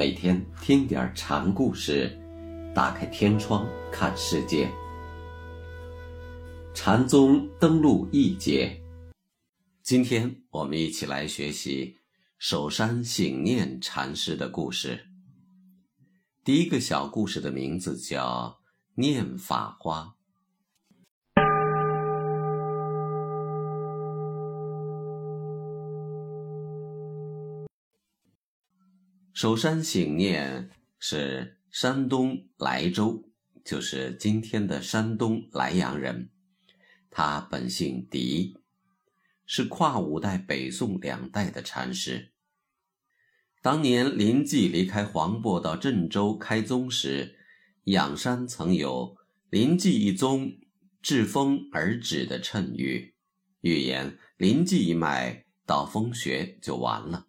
每天听点禅故事，打开天窗看世界。禅宗登陆一节，今天我们一起来学习首山醒念禅师的故事。第一个小故事的名字叫《念法花》。首山醒念是山东莱州，就是今天的山东莱阳人。他本姓狄，是跨五代北宋两代的禅师。当年林寂离开黄渤到郑州开宗时，仰山曾有“林寂一宗，至风而止”的谶语，预言林寂一脉到风穴就完了。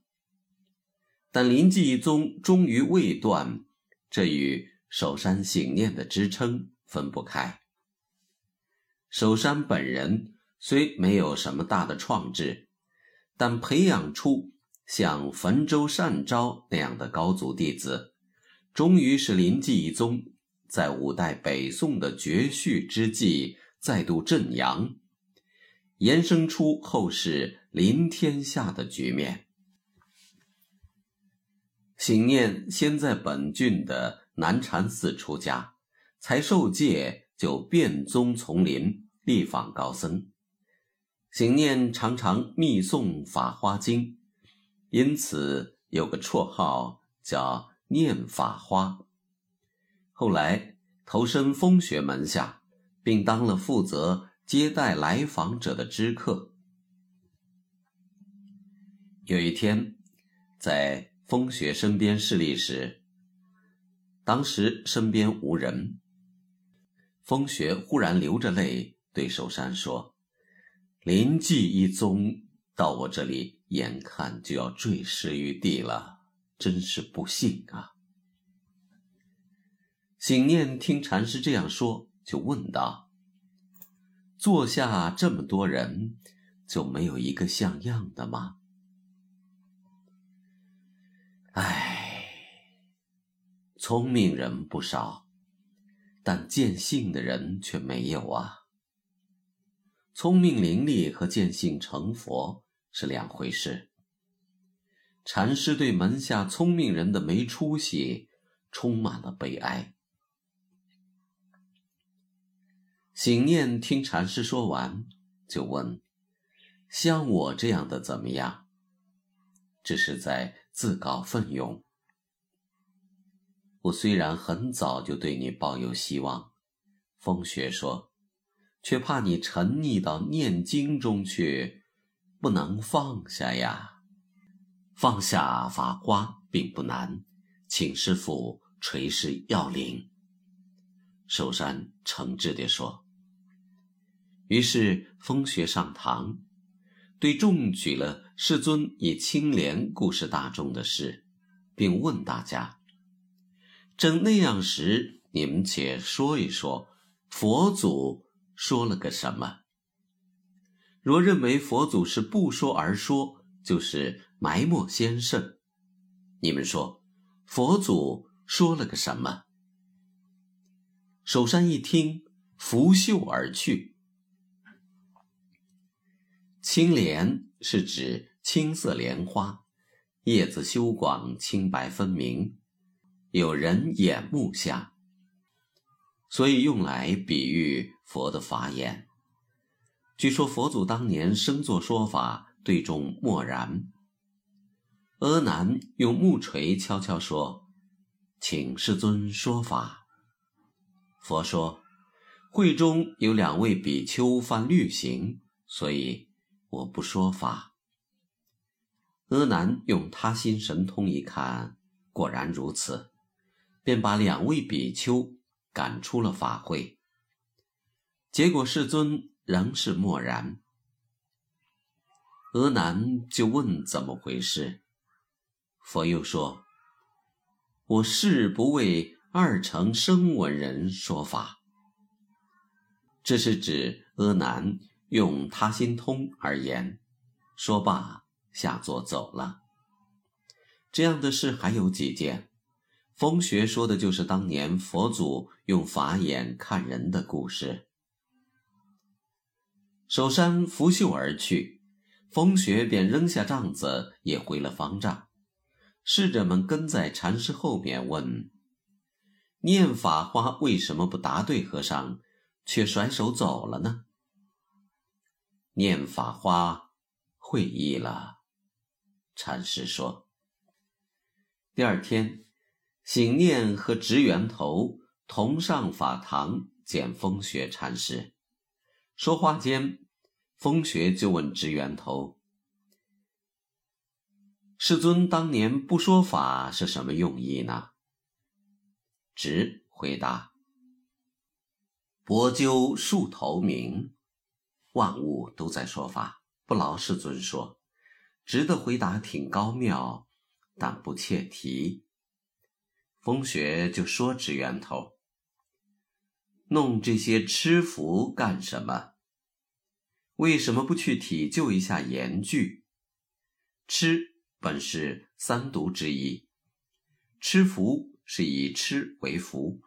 但临济一宗终于未断，这与守山醒念的支撑分不开。守山本人虽没有什么大的创制，但培养出像汾州善昭那样的高足弟子，终于是临济一宗在五代北宋的绝续之际再度振扬，延伸出后世临天下的局面。醒念先在本郡的南禅寺出家，才受戒就遍宗丛林，力访高僧。醒念常常密诵《法华经》，因此有个绰号叫“念法花”。后来投身风学门下，并当了负责接待来访者的知客。有一天，在。风雪身边侍立时，当时身边无人。风雪忽然流着泪对守山说：“临济一宗到我这里，眼看就要坠尸于地了，真是不幸啊！”醒念听禅师这样说，就问道：“坐下这么多人，就没有一个像样的吗？”唉，聪明人不少，但见性的人却没有啊。聪明伶俐和见性成佛是两回事。禅师对门下聪明人的没出息充满了悲哀。醒念听禅师说完，就问：“像我这样的怎么样？”这是在。自告奋勇。我虽然很早就对你抱有希望，风雪说，却怕你沉溺到念经中去，不能放下呀。放下法花并不难，请师傅垂示要领。寿山诚挚地说。于是风雪上堂。对中举了世尊以清廉故事大众的事，并问大家：正那样时，你们且说一说，佛祖说了个什么？若认为佛祖是不说而说，就是埋没先圣。你们说，佛祖说了个什么？首山一听，拂袖而去。青莲是指青色莲花，叶子修广，清白分明，有人眼目下，所以用来比喻佛的法眼。据说佛祖当年生作说法，对众默然。阿难用木锤悄悄说：“请世尊说法。”佛说：“会中有两位比丘犯律行，所以。”我不说法。阿难用他心神通一看，果然如此，便把两位比丘赶出了法会。结果世尊仍是默然。阿难就问怎么回事，佛又说：“我誓不为二乘声闻人说法。”这是指阿难。用他心通而言，说罢下座走了。这样的事还有几件，风学说的就是当年佛祖用法眼看人的故事。守山拂袖而去，风学便扔下帐子，也回了方丈。侍者们跟在禅师后面问：“念法花为什么不答对和尚，却甩手走了呢？”念法花会意了，禅师说。第二天，醒念和直源头同上法堂见风雪禅师。说话间，风雪就问直源头：“世尊当年不说法是什么用意呢？”直回答：“薄鸠树头鸣。”万物都在说法，不劳世尊说。直的回答挺高妙，但不切题。风雪就说：“指源头，弄这些吃福干什么？为什么不去体究一下言句？吃本是三毒之一，吃福是以吃为福，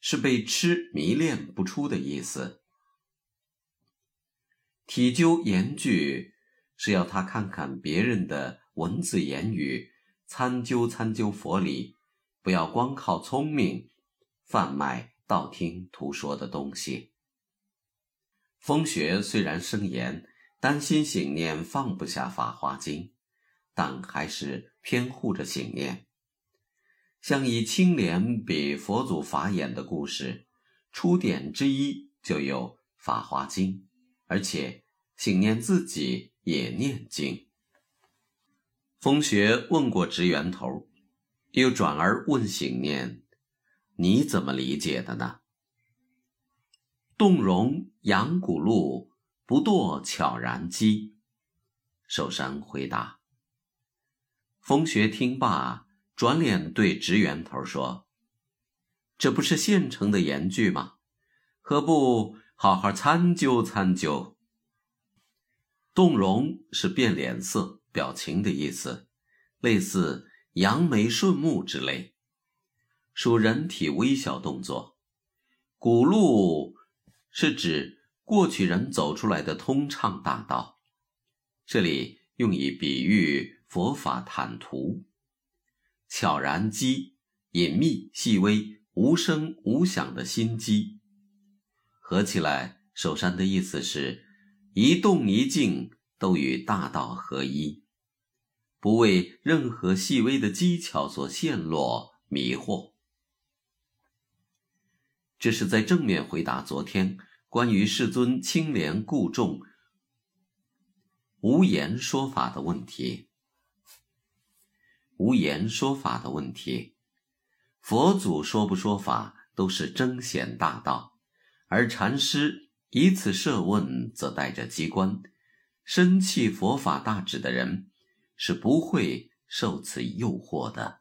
是被吃迷恋不出的意思。”体究言句，是要他看看别人的文字言语，参究参究佛理，不要光靠聪明贩卖道听途说的东西。风雪虽然生言，担心醒念放不下《法华经》，但还是偏护着醒念。像以青莲比佛祖法眼的故事，出典之一就有《法华经》。而且，醒念自己也念经。风学问过职源头，又转而问醒念：“你怎么理解的呢？”动容扬骨路，不堕悄然机。寿山回答。风学听罢，转脸对职源头说：“这不是现成的言句吗？何不？”好好参究参究。动容是变脸色、表情的意思，类似扬眉顺目之类，属人体微小动作。古路是指过去人走出来的通畅大道，这里用以比喻佛法坦途。悄然机，隐秘细微、无声无响的心机。合起来，守山的意思是：一动一静都与大道合一，不为任何细微的技巧所陷落迷惑。这是在正面回答昨天关于世尊清廉固重、无言说法的问题。无言说法的问题，佛祖说不说法都是彰显大道。而禅师以此设问，则带着机关，深契佛法大旨的人，是不会受此诱惑的。